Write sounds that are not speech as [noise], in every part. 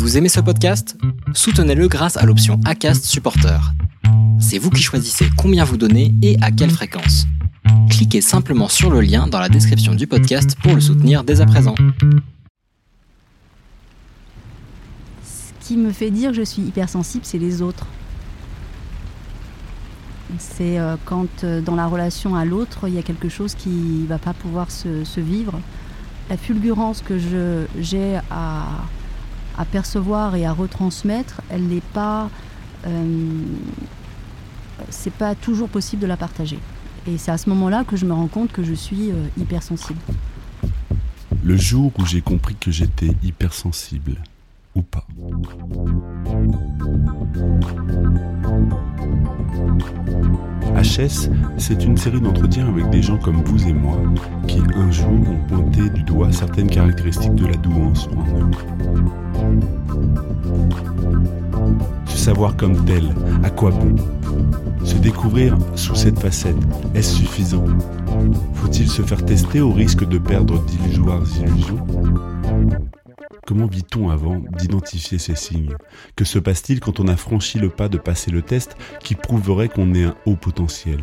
Vous aimez ce podcast? Soutenez-le grâce à l'option ACAST Supporter. C'est vous qui choisissez combien vous donnez et à quelle fréquence. Cliquez simplement sur le lien dans la description du podcast pour le soutenir dès à présent. Ce qui me fait dire que je suis hypersensible, c'est les autres. C'est euh, quand euh, dans la relation à l'autre, il y a quelque chose qui ne va pas pouvoir se, se vivre. La fulgurance que j'ai à, à percevoir et à retransmettre, elle n'est pas. euh, c'est pas toujours possible de la partager. Et c'est à ce moment-là que je me rends compte que je suis euh, hypersensible. Le jour où j'ai compris que j'étais hypersensible, ou pas. HS, c'est une série d'entretiens avec des gens comme vous et moi, qui un jour ont pointé du doigt certaines caractéristiques de la douance en eux. Se savoir comme tel, à quoi bon Se découvrir sous cette facette, est-ce suffisant? Faut-il se faire tester au risque de perdre d'illusoires illusions? Comment vit-on avant d'identifier ces signes? Que se passe-t-il quand on a franchi le pas de passer le test qui prouverait qu'on est un haut potentiel?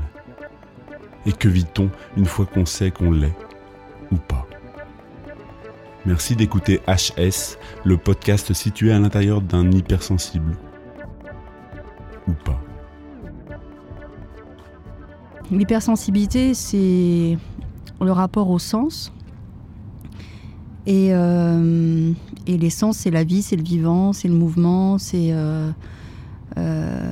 Et que vit-on une fois qu'on sait qu'on l'est Ou pas? Merci d'écouter HS, le podcast situé à l'intérieur d'un hypersensible. Ou pas. L'hypersensibilité, c'est le rapport au sens. Et, euh, et les sens, c'est la vie, c'est le vivant, c'est le mouvement, c'est euh, euh,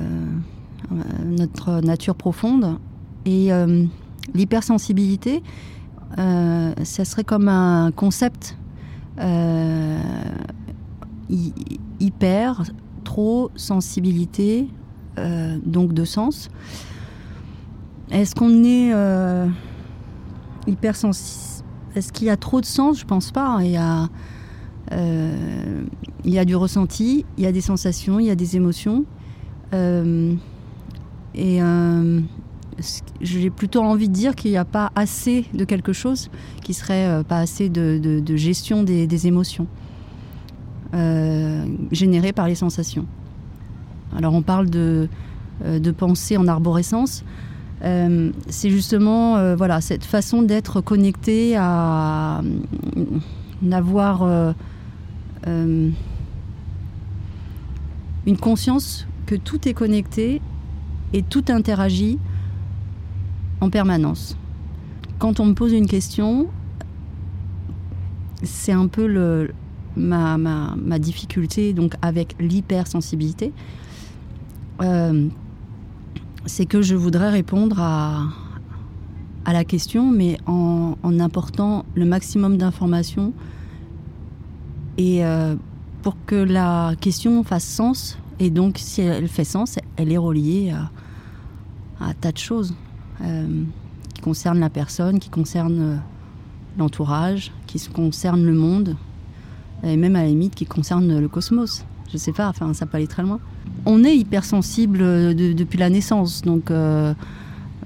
notre nature profonde. Et l'hypersensibilité, ça serait comme un concept hyper, trop, sensibilité, euh, donc de sens. Est-ce qu'on est euh, hypersensible Est-ce qu'il y a trop de sens? Je pense pas. Il y a, euh, il y du ressenti, il y a des sensations, il y a des émotions. Euh, et euh, j'ai plutôt envie de dire qu'il n'y a pas assez de quelque chose, qui serait euh, pas assez de, gestion des, émotions euh, générées par les sensations. Alors on parle de, euh, pensée en arborescence. C'est justement voilà, cette façon d'être connecté à euh, d'avoir une conscience que tout est connecté et tout interagit en permanence. Quand on me pose une question, c'est un peu ma, difficulté donc avec l'hypersensibilité. Euh, c'est que je voudrais répondre à, la question, mais en, apportant le maximum d'informations et euh, pour que la question fasse sens. Et donc, si elle fait sens, elle est reliée à, à tas de choses qui concernent la personne, qui concernent euh, l'entourage, qui se concernent le monde, et même à la limite qui concernent le cosmos. Je sais pas, enfin, ça peut aller très loin. On est hypersensible euh, de- depuis la naissance, donc euh,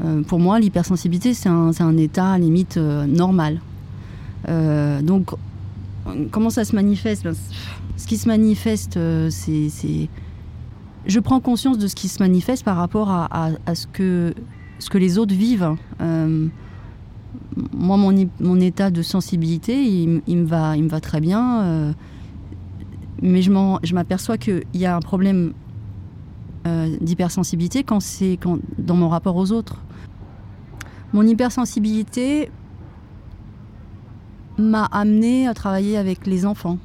euh, pour moi, l'hypersensibilité, c'est un, c'est un état limite euh, normal. Euh, donc, euh, comment ça se manifeste? Ben, Ce qui se manifeste, euh, c'est. Je prends conscience de ce qui se manifeste par rapport à, à- à ce, que, ce que les autres vivent. Euh, moi, mon, mon état de sensibilité, il, me, va, il me va très bien. euh, mais je m'aperçois qu'il y a un problème euh, d'hypersensibilité quand c'est dans mon rapport aux autres. Mon hypersensibilité m'a amené à travailler avec les enfants,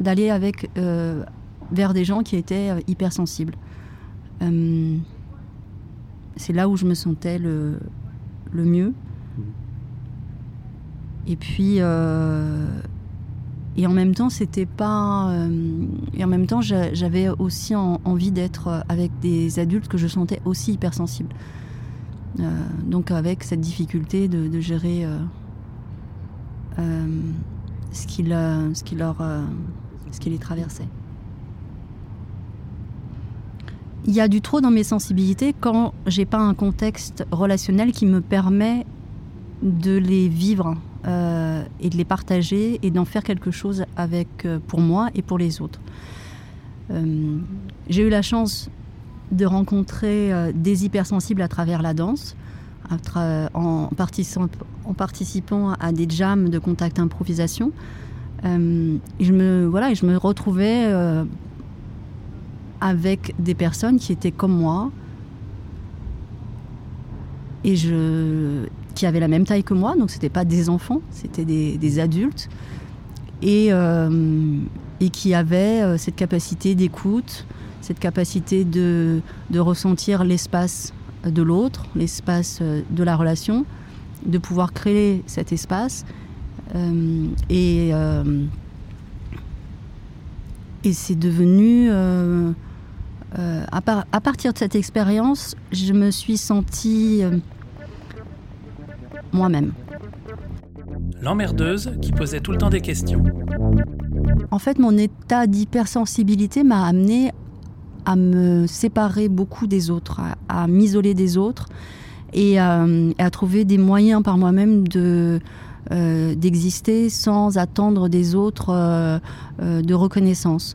d'aller avec vers des gens qui étaient hypersensibles. C'est là où je me sentais le, le mieux. Et puis, euh, et en même temps, c'était pas. euh, et en même temps, j'a- j'avais aussi en- envie d'être avec des adultes que je sentais aussi hypersensibles. Euh, donc, avec cette difficulté de, de gérer ce, qui ce, qui leur, ce qui les traversait. Il y a du trop dans mes sensibilités quand j'ai pas un contexte relationnel qui me permet de les vivre et de les partager et d'en faire quelque chose avec, pour moi et pour les autres. J'ai eu la chance de rencontrer des hypersensibles à travers la danse, en, participant, à des jams de contact improvisation. je, me, voilà, je me retrouvais avec des personnes qui étaient comme moi et je, qui avaient la même taille que moi, donc c'était pas des enfants, c'était des, adultes. Et, euh, et qui avaient euh, cette capacité d'écoute, cette capacité de, de ressentir l'espace de l'autre, l'espace euh, de la relation, de pouvoir créer cet espace. Et et c'est devenu à, partir de cette expérience, je me suis sentie euh, moi-même. L'emmerdeuse qui posait tout le temps des questions. En fait, mon état d'hypersensibilité m'a amené à me séparer beaucoup des autres, à, m'isoler des autres et à, trouver des moyens par moi-même de, euh, d'exister sans attendre des autres de reconnaissance.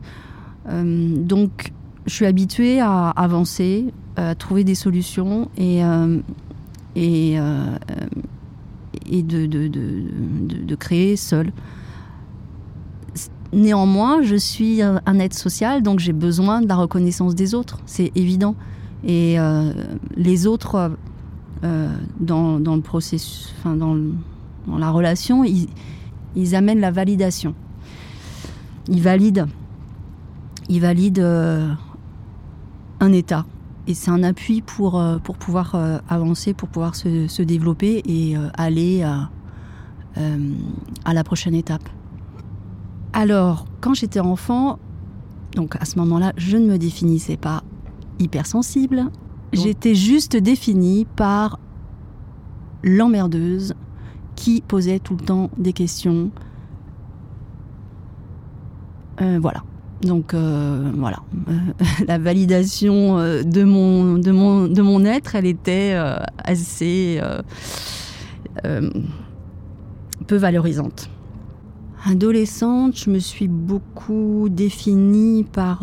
donc je suis habituée à avancer, à trouver des solutions et, euh, et, euh, et de, de, de, de, créer seule. Néanmoins, je suis un être social, donc j'ai besoin de la reconnaissance des autres, c'est évident. Et euh, les autres, dans, dans, le processus, enfin dans, dans la relation, ils, ils, amènent la validation. Ils valident, ils valident un état. Et c'est un appui pour, euh, pour pouvoir euh, avancer, pour pouvoir se, se développer et euh, aller à, à la prochaine étape. Alors, quand j'étais enfant, donc à ce moment-là, je ne me définissais pas hypersensible. J'étais juste définie par l'emmerdeuse qui posait tout le temps des questions. voilà. Donc euh, voilà, euh, [laughs] la validation euh, de mon, être, elle était assez peu valorisante. Adolescente, je me suis beaucoup définie par,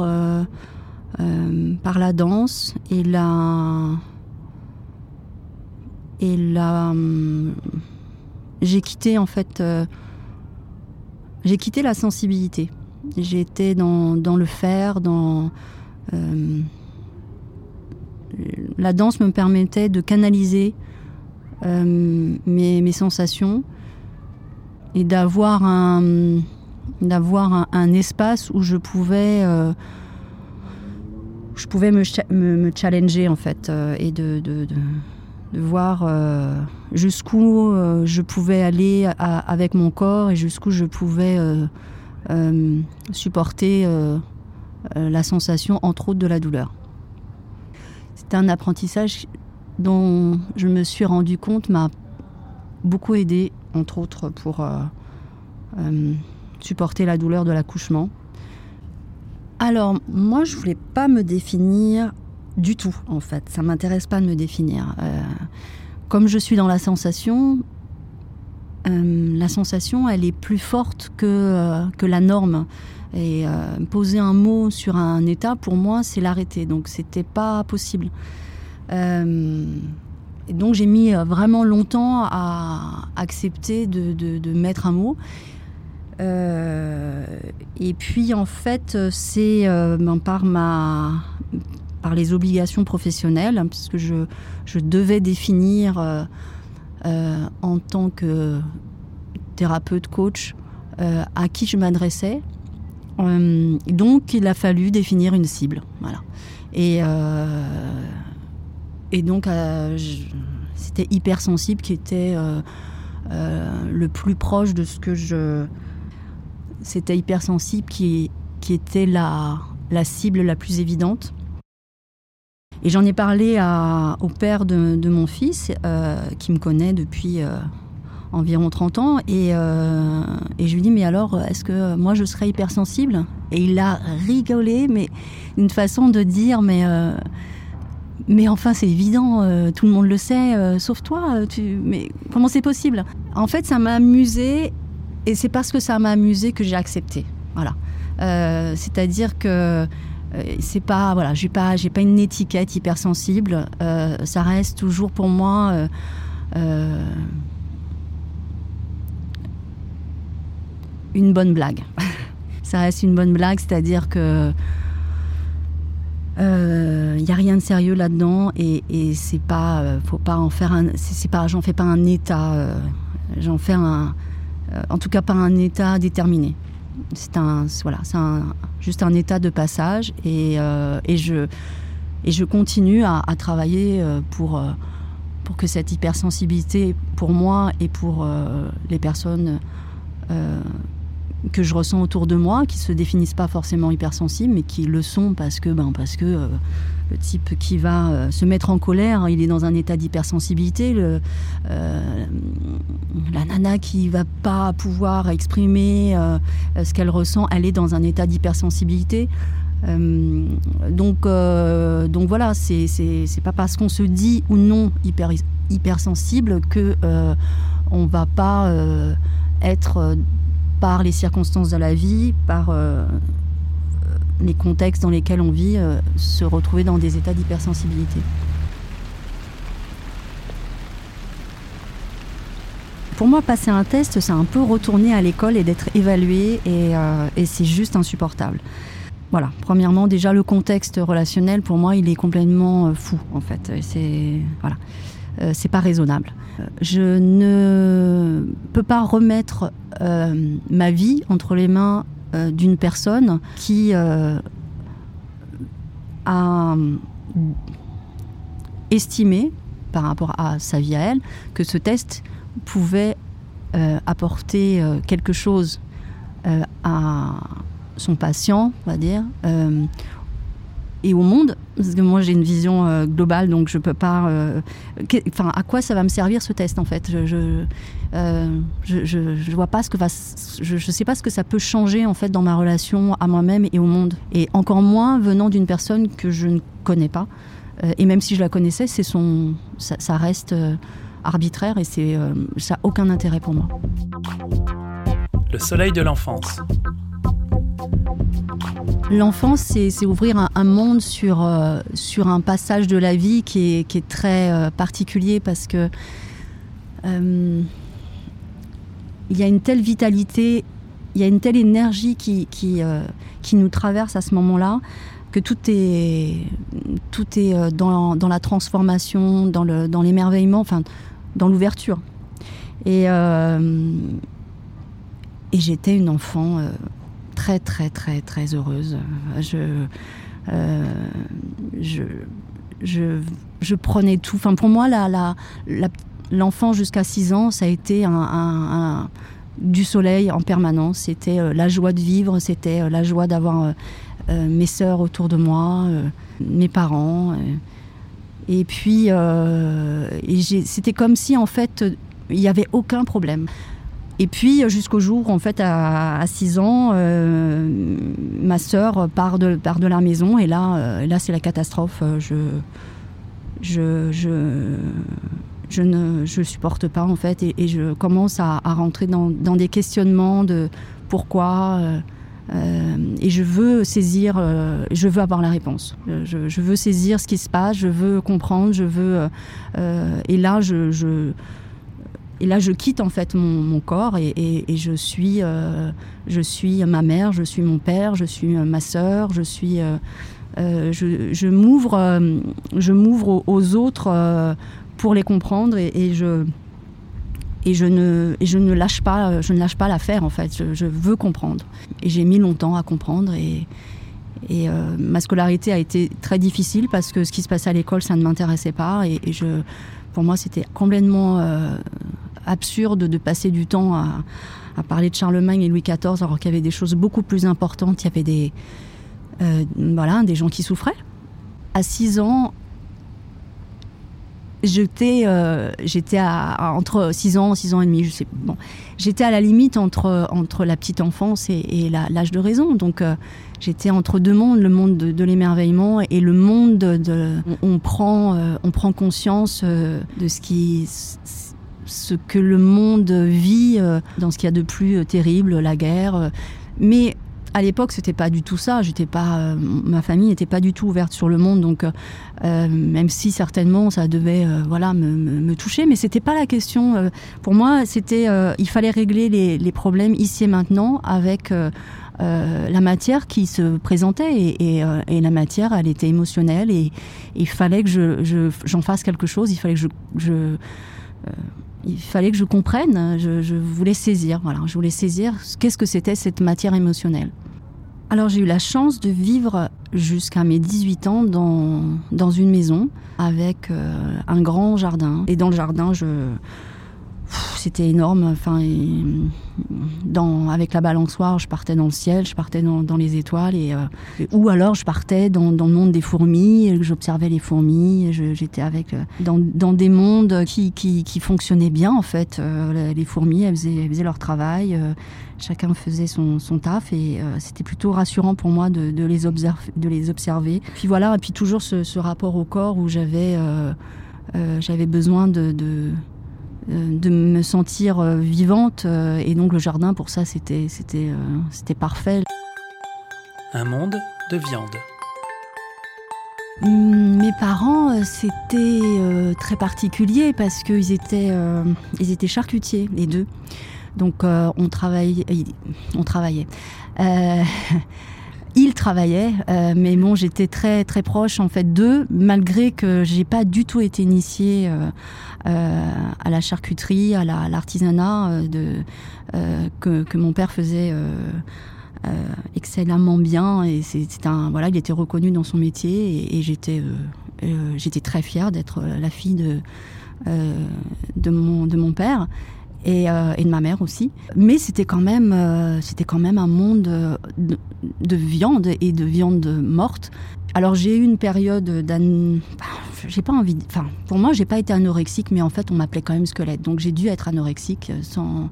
par la danse et la... Et la... J'ai quitté en fait... j'ai quitté la sensibilité. J'étais dans, dans, le faire, dans... Euh, la danse me permettait de canaliser euh, mes, mes, sensations et d'avoir un, d'avoir un, espace où je pouvais, euh, je pouvais me, me, challenger en fait et de, de, de, voir jusqu'où je pouvais aller avec mon corps et jusqu'où je pouvais supporter euh, euh, la sensation, entre autres, de la douleur. C'est un apprentissage dont je me suis rendu compte m'a beaucoup aidé, entre autres, pour supporter la douleur de l'accouchement. Alors, moi, je voulais pas me définir du tout, en fait. Ça m'intéresse pas de me définir. comme je suis dans la sensation, euh, la sensation, elle est plus forte que, euh, que la norme. Et euh, poser un mot sur un état, pour moi, c'est l'arrêter. Donc, c'était pas possible. et donc, j'ai mis vraiment longtemps à accepter de, de, mettre un mot. et puis, en fait, c'est ben, par ma par les obligations professionnelles, hein, puisque je, je devais définir euh, en tant que thérapeute, coach, euh, à qui je m'adressais. Euh, donc, il a fallu définir une cible. Voilà. Et, donc, c'était hypersensible qui était le plus proche de ce que je. C'était hypersensible qui, qui était la, la cible la plus évidente. Et j'en ai parlé au père de, mon fils, euh, qui me connaît depuis euh, environ 30 ans, euh, et, je lui dis, mais alors, est-ce que moi je serais hypersensible? Et il a rigolé, mais une façon de dire, mais, mais enfin, c'est évident, tout le monde le sait, sauf toi. Mais comment c'est possible? En fait, ça m'a amusé, et c'est parce que ça m'a amusé que j'ai accepté. Voilà. C'est-à-dire que c'est pas, voilà, j'ai pas, j'ai pas une étiquette hypersensible. Euh, ça reste toujours pour moi. euh, euh, une bonne blague. [laughs] ça reste une bonne blague, c'est-à-dire que il n'y a rien de sérieux là-dedans et, c'est pas, euh, faut pas en faire un, c'est pas, j'en fais pas un état, euh, j'en fais un, euh, en tout cas pas un état déterminé. C'est un, juste un état de passage et, euh, je, continue à, travailler euh, pour, euh, pour que cette hypersensibilité, pour moi et pour les personnes que je ressens autour de moi, qui se définissent pas forcément hypersensibles, mais qui le sont parce que, ben, parce que euh, le type qui va euh, se mettre en colère, il est dans un état d'hypersensibilité. Euh, la nana qui va pas pouvoir exprimer ce qu'elle ressent, elle est dans un état d'hypersensibilité. Donc, donc voilà, c'est pas parce qu'on se dit ou non hyper, hypersensible que on va pas être par les circonstances de la vie, par euh, les contextes dans lesquels on vit, euh, se retrouver dans des états d'hypersensibilité. Pour moi, passer un test, c'est un peu retourner à l'école et d'être évalué, et, euh, et c'est juste insupportable. Voilà, premièrement, déjà le contexte relationnel, pour moi, il est complètement euh, fou, en fait. C'est voilà, Euh, c'est pas raisonnable. Je ne peux pas remettre euh, ma vie entre les mains euh, d'une personne qui a estimé, par rapport à sa vie à elle, que ce test pouvait apporter quelque chose à son patient, on va dire, et au monde. Parce que moi, j'ai une vision euh, globale, donc je peux pas. euh, Enfin, à quoi ça va me servir ce test en fait? Je, je, euh, vois pas ce que va. Je, je sais pas ce que ça peut changer en fait dans ma relation à moi-même et au monde, et encore moins venant d'une personne que je ne connais pas. Et même si je la connaissais, c'est son, ça, reste arbitraire et c'est, ça a aucun intérêt pour moi. Le soleil de l'enfance. L'enfance, c'est ouvrir un, monde sur, euh, sur un passage de la vie qui est, très euh, particulier parce que euh, il y a une telle vitalité, il y a une telle énergie qui, nous traverse à ce moment-là que tout est, dans, la transformation, dans le- dans l'émerveillement, enfin dans l'ouverture. Et, j'étais une enfant très très très très heureuse. Je, euh, je, je, je prenais tout. Enfin, pour moi, la, l'enfant jusqu'à 6 ans, ça a été un, du soleil en permanence. C'était euh, la joie de vivre, c'était euh, la joie d'avoir mes sœurs autour de moi, mes parents. et puis, c'était comme si en fait, il n'y avait aucun problème. Et puis jusqu'au jour, en fait, à, 6 ans, euh, ma sœur part de, part de la maison et là, euh, là c'est la catastrophe. Je, je, je, je ne je supporte pas en fait et, je commence à, rentrer dans, des questionnements de pourquoi. euh, et je veux saisir, je veux avoir la réponse. Je, je veux saisir ce qui se passe, je veux comprendre, je veux. et là, je et là, je quitte en fait mon, corps et, je suis, euh, je suis ma mère, je suis mon père, je suis euh, ma sœur, je suis, euh, je, m'ouvre, je aux, autres pour les comprendre et, je et je ne je ne lâche pas, je ne lâche pas l'affaire en fait. Je, veux comprendre et j'ai mis longtemps à comprendre et et ma scolarité a été très difficile parce que ce qui se passait à l'école, ça ne m'intéressait pas et, je, pour moi, c'était complètement absurde de passer du temps à, parler de Charlemagne et Louis XIV alors qu'il y avait des choses beaucoup plus importantes. Il y avait des, euh, voilà, des gens qui souffraient. À 6 ans, j'étais euh, à, entre 6 ans 6 ans et demi je sais bon j'étais à la limite entre entre la petite enfance et, l'âge de raison donc euh, j'étais entre deux mondes le monde de, l'émerveillement et le monde de, on, prend on prend conscience de ce qui ce que le monde vit dans ce qu'il y a de plus terrible la guerre mais à l'époque, c'était pas du tout ça. J'étais pas, euh, ma famille n'était pas du tout ouverte sur le monde, donc euh, euh, même si certainement ça devait, voilà, me, toucher, mais c'était pas la question. pour moi, c'était, il fallait régler les, problèmes ici et maintenant avec. la matière qui se présentait et, la matière elle était émotionnelle et, il fallait que je, j'en fasse quelque chose il fallait que je il fallait que je comprenne, je, voulais saisir, voilà, je voulais saisir qu'est-ce que c'était cette matière émotionnelle. Alors j'ai eu la chance de vivre jusqu'à mes 18 ans dans, dans une maison avec euh, un grand jardin. Et dans le jardin, je, c'était énorme. Enfin, dans, avec la balançoire, je partais dans le ciel, je partais dans, dans les étoiles, et, euh, ou alors je partais dans, dans, le monde des fourmis, j'observais les fourmis, j'étais avec euh, dans, des mondes qui, qui, qui, fonctionnaient bien en fait. Euh, les fourmis, elles faisaient, elles faisaient leur travail, chacun faisait son, son taf, et c'était plutôt rassurant pour moi de, de, les observer, de les observer. Puis voilà, et puis toujours ce, ce rapport au corps où j'avais j'avais besoin de, de euh, de me sentir euh, vivante. Euh, et donc le jardin, pour ça, c'était, c'était, c'était parfait. Un monde de viande. Hum, mes parents, c'était très particulier parce qu'ils étaient, ils étaient charcutiers, les deux. Donc on, travaillait, on travaillait. [laughs] ils travaillaient, mais bon, j'étais très très proche en fait d'eux, malgré que j'ai pas du tout été initiée euh, à la charcuterie, à l'artisanat euh, euh, que, que, mon père faisait. excellemment bien et c'est un voilà il était reconnu dans son métier et, j'étais j'étais très fière d'être la fille de de mon de mon père et, et, de ma mère aussi. Mais c'était quand même, c'était quand même un monde de, de, viande et de viande morte. Alors j'ai eu une période d'an... J'ai pas envie... Enfin, pour moi, j'ai pas été anorexique, mais en fait, on m'appelait quand même squelette. Donc j'ai dû être anorexique euh, sans,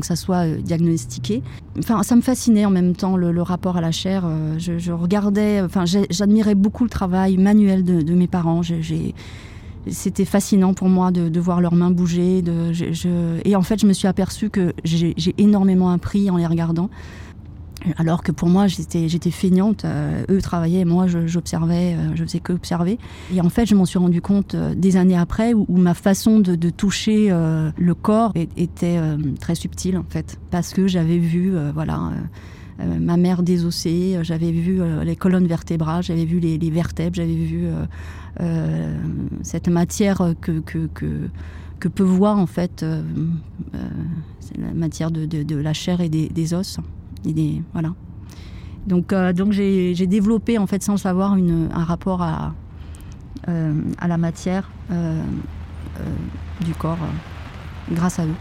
que ça soit euh, diagnostiqué. Enfin, ça me fascinait en même temps, le, rapport à la chair. Euh, je, regardais... Enfin, j'admirais beaucoup le travail manuel de, mes parents. C'était fascinant pour moi de, voir leurs mains bouger. De, et en fait, je me suis aperçue que j'ai énormément appris en les regardant. Alors que pour moi, j'étais, feignante. Euh, eux travaillaient, moi, j'observais, euh, je faisais que observer. Et en fait, je m'en suis rendu compte euh, des années après où, ma façon de, toucher le corps était très subtile, en fait. Parce que j'avais vu, voilà, ma mère désossée, j'avais vu les colonnes vertébrales, j'avais vu les, vertèbres, j'avais vu cette matière que, que, que, peut voir, en fait, la matière de, la chair et des os voilà. Donc, euh, donc j'ai, développé en fait sans le savoir une, un rapport à, euh, à la matière euh, du corps grâce à eux.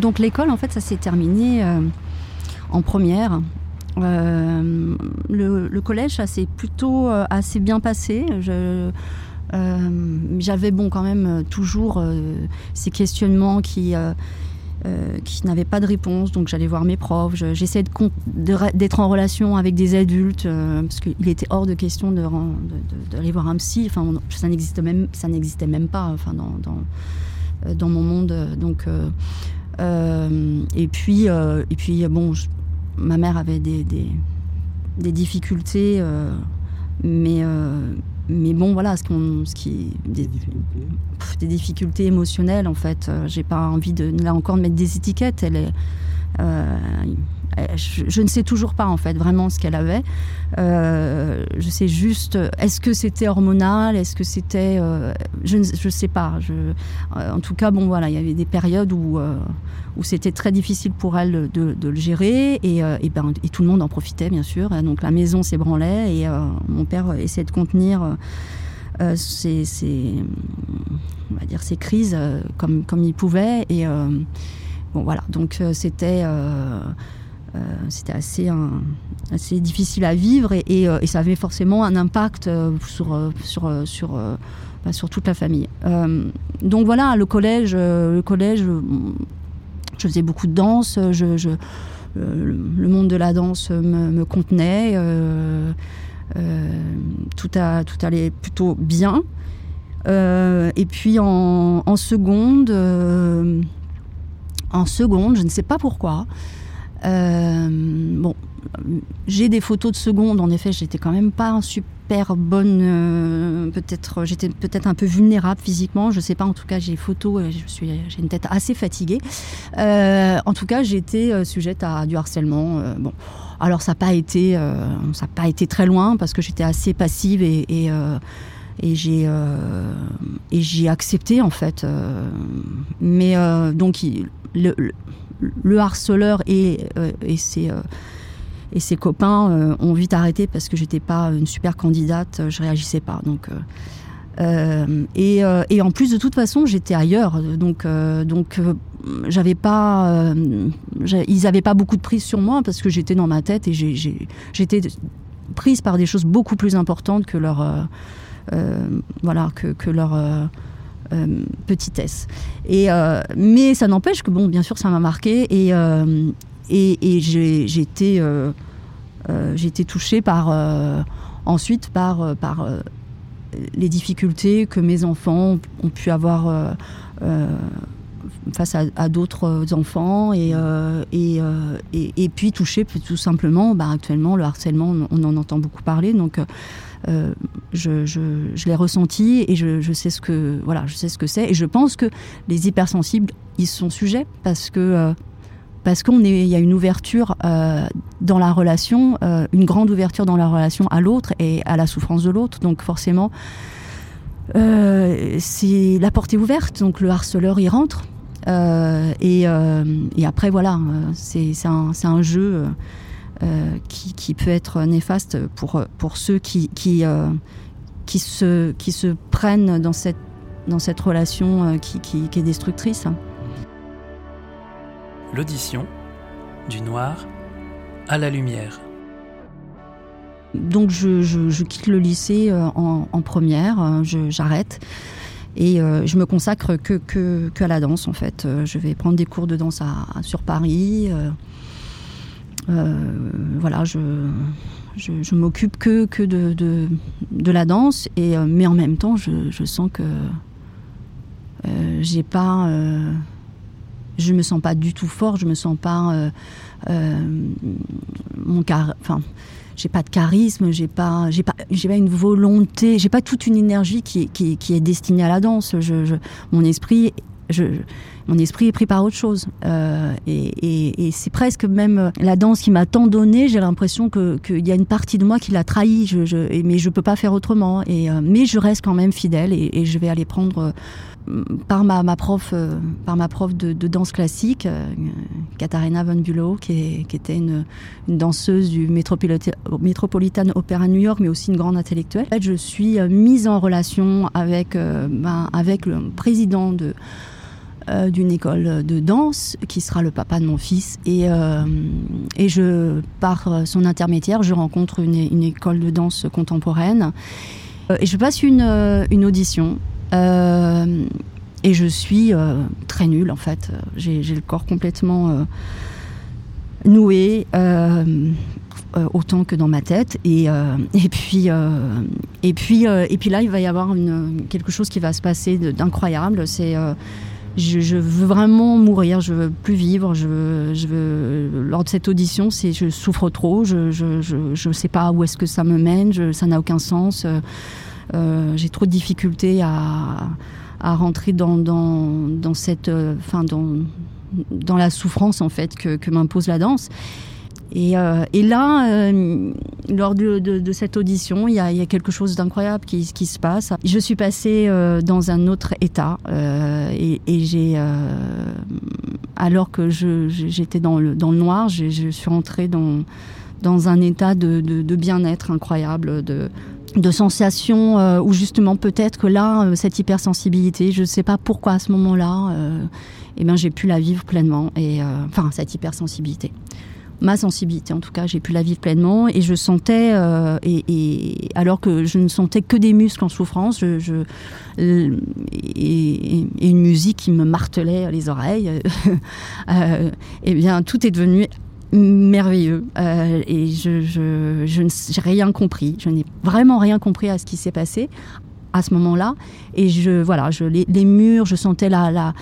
Donc l'école en fait ça s'est terminé en première. Le, le, collège ça s'est plutôt assez bien passé. Je, euh, j'avais bon quand même euh, toujours euh, ces questionnements qui qui n'avaient pas de réponse, donc j'allais voir mes profs. J'essayais d'être en relation avec des adultes parce qu'il était hors de question d'aller voir un psy. Enfin, ça n'existait même ça n'existait même pas. Enfin, dans, dans, dans mon monde. Donc et puis et puis bon, ma mère avait des, des, des difficultés, mais mais bon, voilà, ce, ce qui des, des, difficultés émotionnelles en fait. Euh, j'ai pas envie de là encore de mettre des étiquettes. Elle est, euh, je, ne sais toujours pas en fait vraiment ce qu'elle avait. Euh, je sais juste, est-ce que c'était hormonal, est-ce que c'était, je ne sais pas. En tout cas, bon voilà, il y avait des périodes où où c'était très difficile pour elle de, le gérer et, et, ben, et tout le monde en profitait bien sûr. Donc la maison s'ébranlait et mon père essayait de contenir. Euh, ces, on va dire ces crises comme, comme il pouvait. Et, Bon, voilà. Donc, euh, c'était. Euh, c'était assez, assez difficile à vivre et, et, ça avait forcément un impact sur, sur, sur, bah, sur toute la famille. donc voilà, le collège, le collège je faisais beaucoup de danse, je, le monde de la danse me, contenait, tout, a, tout allait plutôt bien. Euh, et puis en, seconde, euh, en seconde, je ne sais pas pourquoi. Euh, bon, j'ai des photos de seconde. En effet, j'étais quand même pas super bonne. peut-être, j'étais peut-être un peu vulnérable physiquement. Je sais pas. En tout cas, j'ai photos. Je suis, j'ai une tête assez fatiguée. en tout cas, j'étais sujette à du harcèlement. bon. Alors ça n'a pas été, ça pas été très loin parce que j'étais assez passive et, et j'ai euh, et j'ai accepté en fait. Euh, mais euh, donc le, harceleur et, et ses et ses copains ont vite arrêté parce que j'étais pas une super candidate, je réagissais pas. Donc et, en plus de toute façon j'étais ailleurs, donc j'avais pas, ils avaient pas beaucoup de prise sur moi parce que j'étais dans ma tête et j'étais prise par des choses beaucoup plus importantes que leur euh, voilà, que, leur euh, euh, petitesse. Et, mais ça n'empêche que, bon, bien sûr, ça m'a marqué et, et, j'ai été, été touchée par, ensuite par, par les difficultés que mes enfants ont pu avoir face à, d'autres enfants et, et, et, puis toucher tout simplement, bah, actuellement, le harcèlement, on en entend beaucoup parler. Donc, euh, je, l'ai ressenti et je, sais ce que voilà, je sais ce que c'est. Et je pense que les hypersensibles, ils sont sujets parce que euh, parce qu'on y a une ouverture euh, dans la relation, une grande ouverture dans la relation à l'autre et à la souffrance de l'autre. Donc forcément, c'est la porte est ouverte. Donc le harceleur y rentre. Et, et, après voilà, c'est un, un, jeu euh, qui, peut être néfaste pour, pour ceux qui, qui, euh, qui, se, qui se prennent dans cette, dans cette relation euh, qui, qui, est destructrice. L'audition du noir à la lumière. Donc je, je, quitte le lycée en, en première, j'arrête. Et je me consacre que, que, que, à la danse en fait. Je vais prendre des cours de danse à, sur Paris. Euh, voilà, je, je, m'occupe que, que de, de, la danse, et, euh, mais en même temps, je, je sens que euh, j'ai pas. je me sens pas du tout fort, je me sens pas. mon car, enfin, j'ai pas de charisme, j'ai pas, j'ai pas, j'ai pas une volonté, j'ai pas toute une énergie qui, qui, qui est destinée à la danse. Je, mon esprit, je, mon esprit est pris par autre chose. Euh, et, c'est presque même la danse qui m'a tant donné, j'ai l'impression qu'il y a une partie de moi qui l'a trahi, je, mais je peux pas faire autrement. Euh, mais je reste quand même fidèle et, je vais aller prendre euh, par ma, ma prof, par ma prof de, danse classique, Katharina von Bülow, qui, était une, danseuse du Metropolitan Opera New York, mais aussi une grande intellectuelle. Je suis mise en relation avec, ben, avec le président de euh, d'une école de danse qui sera le papa de mon fils. Et, euh, et je, par son intermédiaire, je rencontre une, une école de danse contemporaine. Euh, et je passe une, une audition. et je suis très nulle en fait. J'ai le corps complètement noué. autant que dans ma tête et, et puis et puis et puis là il va y avoir une, quelque chose qui va se passer d'incroyable c'est je, veux vraiment mourir, je veux plus vivre. Je je veux, lors de cette audition, c'est je souffre trop, je je, je, sais pas où est-ce que ça me mène, ça n'a aucun sens. Euh, j'ai trop de difficultés à, à rentrer dans, dans, dans cette, euh, enfin dans, dans la souffrance en fait que, que m'impose la danse. Euh, et, là, euh, lors de, cette audition, il y, a, quelque chose d'incroyable qui, se passe. Je suis passée euh, dans un autre état et, j'ai, alors que j'étais dans le, dans le noir, je, suis rentrée dans, dans un état de, bien-être incroyable, de, de sensations où justement peut-être que là, cette hypersensibilité, je ne sais pas pourquoi à ce moment-là, eh ben, j'ai pu la vivre pleinement, et, enfin cette hypersensibilité ma sensibilité en tout cas, j'ai pu la vivre pleinement et je sentais, euh, et, alors que je ne sentais que des muscles en souffrance, et, une musique qui me martelait les oreilles, [laughs] euh, et bien tout est devenu merveilleux euh, et je n'ai rien compris, je n'ai vraiment rien compris à ce qui s'est passé à ce moment-là. Et je, voilà, je, les, murs, je sentais la, la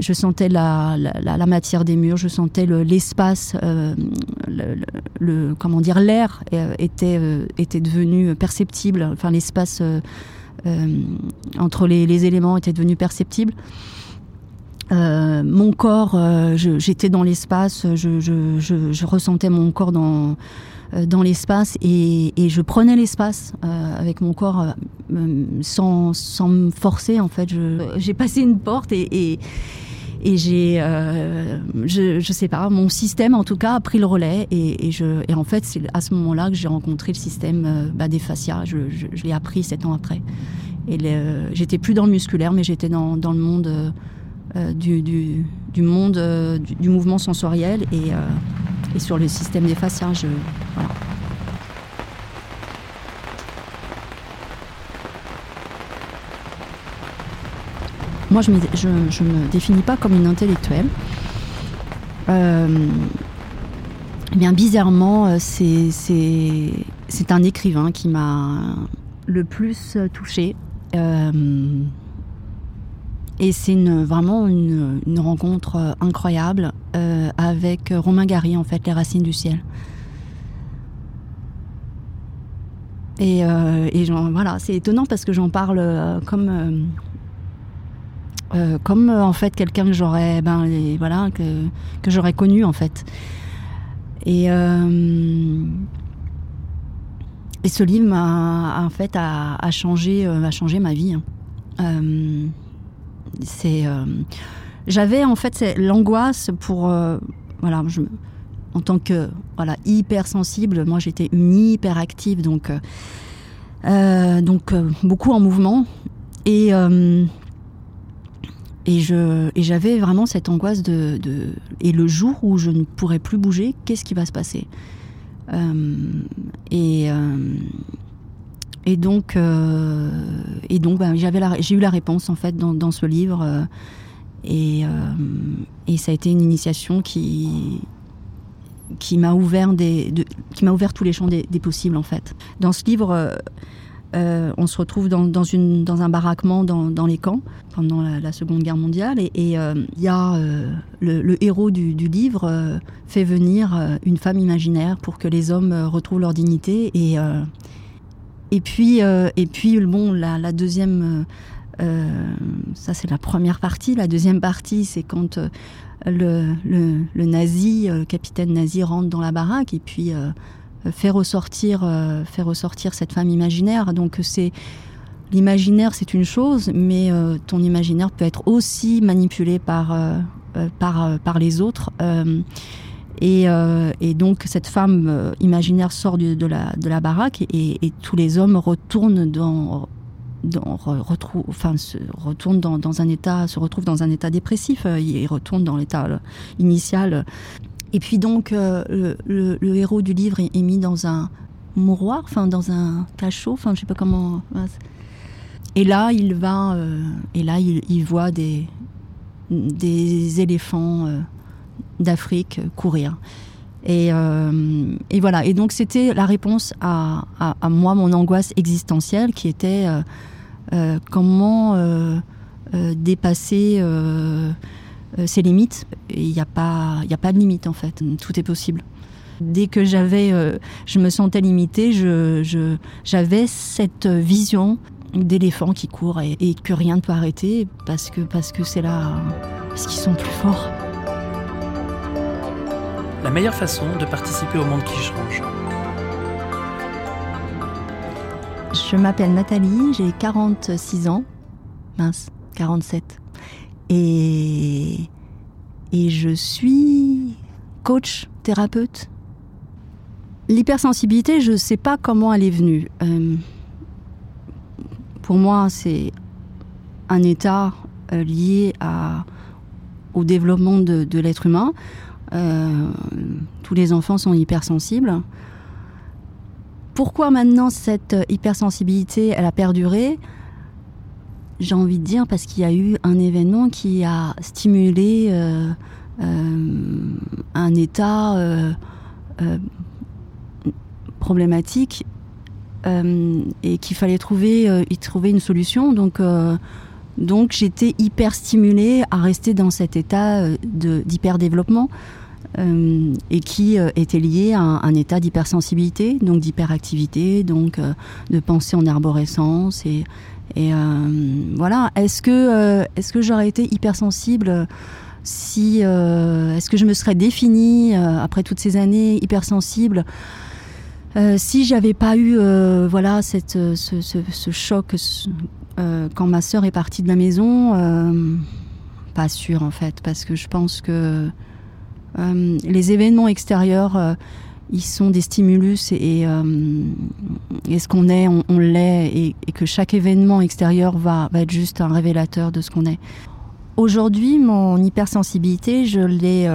je sentais la, la, matière des murs, je sentais l'espace, euh, le, comment dire, l'air euh, était, euh, était devenu perceptible. Enfin, l'espace entre les, éléments était devenu perceptible. mon corps, j'étais dans l'espace, je, je, je, ressentais mon corps dans dans l'espace et, je prenais l'espace euh, avec mon corps euh, sans, sans, me forcer en fait. J'ai passé une porte et, et, j'ai, je, sais pas, mon système en tout cas a pris le relais et, je, et en fait c'est à ce moment-là que j'ai rencontré le système bah, des fascias. Je, l'ai appris sept ans après. Et j'étais plus dans le musculaire, mais j'étais dans, dans, le monde du, du, monde du, mouvement sensoriel et et sur le système des fascias. Je, voilà. Moi, je ne me, définis pas comme une intellectuelle. Euh, eh bien, bizarrement, euh, c'est un écrivain qui m'a le plus touchée. Euh, et c'est vraiment une, rencontre euh, incroyable euh, avec Romain Gary, en fait, Les Racines du Ciel. Et, euh, voilà, c'est étonnant parce que j'en parle comme, comme en fait quelqu'un que j'aurais, ben, voilà, que, que j'aurais connu en fait. Et, et ce livre m'a en fait a, changé, a changé ma vie. Hein. C'est, euh, j'avais en fait l'angoisse pour, euh, voilà, je, en tant que voilà hypersensible, moi j'étais une hyperactive, donc euh, donc beaucoup en mouvement. Et et je et j'avais vraiment cette angoisse de, et le jour où je ne pourrais plus bouger, qu'est-ce qui va se passer? Et et donc, euh, et donc j'avais j'ai eu la réponse en fait dans, dans ce livre. Euh, et, euh, et, ça a été une initiation qui, qui m'a ouvert, m'a ouvert tous les champs des, possibles en fait. Dans ce livre, on se retrouve dans, dans, une, dans un baraquement dans, dans, les camps pendant la, Seconde Guerre mondiale et il y a le, le, héros du, du livre fait venir une femme imaginaire pour que les hommes retrouvent leur dignité et et puis, euh, et puis bon, la, deuxième, euh, euh, ça c'est la première partie. La deuxième partie, c'est quand le, le, nazi, le capitaine nazi rentre dans la baraque et puis fait ressortir, fait ressortir cette femme imaginaire. Donc c'est l'imaginaire, c'est une chose, mais ton imaginaire peut être aussi manipulé par par, par les autres. Euh, et, donc cette femme euh, imaginaire sort de, la, baraque et, tous les hommes retournent dans, enfin, se retournent dans, un état, se retrouvent dans un état dépressif. Euh, ils retournent dans l'état initial. Et puis donc le, héros du livre est, mis dans un mouroir, enfin dans un cachot, enfin je sais pas comment. Et là il va, et là il, voit des éléphants d'Afrique courir. Euh, et, voilà. Et donc c'était la réponse à, moi, mon angoisse existentielle, qui était euh, euh, comment dépasser ses limites. Il n'y a pas, il a pas de limite en fait. Tout est possible. Dès que j'avais, je me sentais limitée, je, j'avais cette vision d'éléphants qui courent et, et, que rien ne peut arrêter parce que parce que c'est là, parce qu'ils sont plus forts la meilleure façon de participer au monde qui change. Je m'appelle Nathalie, j'ai 46 ans. Mince, 47. Et, je suis coach, thérapeute. L'hypersensibilité, je ne sais pas comment elle est venue. Euh, pour moi, c'est un état euh, lié au développement de l'être humain. Tous les enfants sont hypersensibles. Pourquoi maintenant cette hypersensibilité, elle a perduré? J'ai envie de dire parce qu'il y a eu un événement qui a stimulé un état problématique euh, et qu'il fallait trouver, euh, y trouver une solution. Donc, euh, donc j'étais hyper stimulée à rester dans cet état d'hyper-développement et qui était lié à un, état d'hypersensibilité, donc d'hyperactivité, donc de pensée en arborescence. Et, voilà, est-ce que, est-ce que j'aurais été hypersensible si, est-ce que je me serais définie après toutes ces années hypersensible euh, si j'avais pas eu euh, voilà euh, ce choc quand ma sœur est partie de la maison, pas sûr en fait, parce que je pense que les événements extérieurs, ils sont des stimulus et, et ce qu'on est, on, l'est, et, que chaque événement extérieur va, être juste un révélateur de ce qu'on est. Aujourd'hui, mon hypersensibilité, je l'ai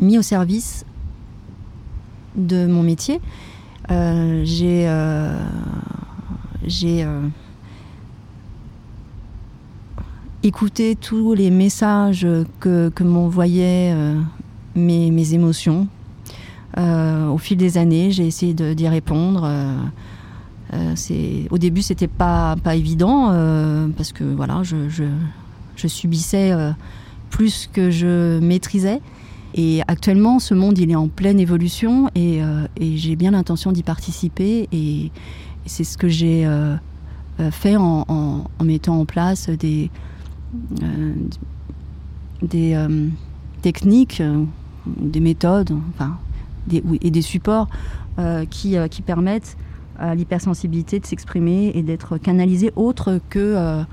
mis au service de mon métier. Euh, j'ai euh, euh, écouté tous les messages que, m'envoyaient mes, mes, émotions. au fil des années, j'ai essayé d'y répondre. c'est au début, c'était pas pas évident parce que voilà, je, je subissais plus que je maîtrisais. Et actuellement, ce monde, il est en pleine évolution et, euh, j'ai bien l'intention d'y participer. Et, c'est ce que j'ai euh, euh, fait en, mettant en place des, des techniques, des méthodes enfin, et des supports qui, qui permettent à l'hypersensibilité de s'exprimer et d'être canalisée autre que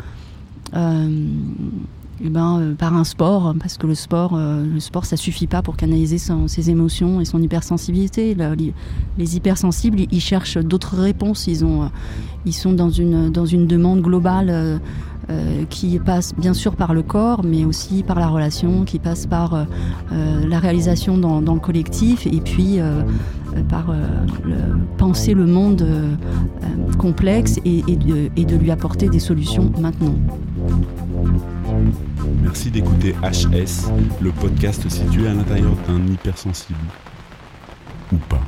eh ben, euh, par un sport, parce que le sport, euh, le sport, ça suffit pas pour canaliser ses émotions et son hypersensibilité. les, hypersensibles, ils, cherchent d'autres réponses. Ils, ont, euh, ils sont dans une, dans une demande globale qui passe bien sûr par le corps, mais aussi par la relation, qui passe par la réalisation dans, le collectif et puis par penser le monde complexe et de lui apporter des solutions maintenant. Merci d'écouter HS, le podcast situé à l'intérieur d'un hypersensible. Ou pas.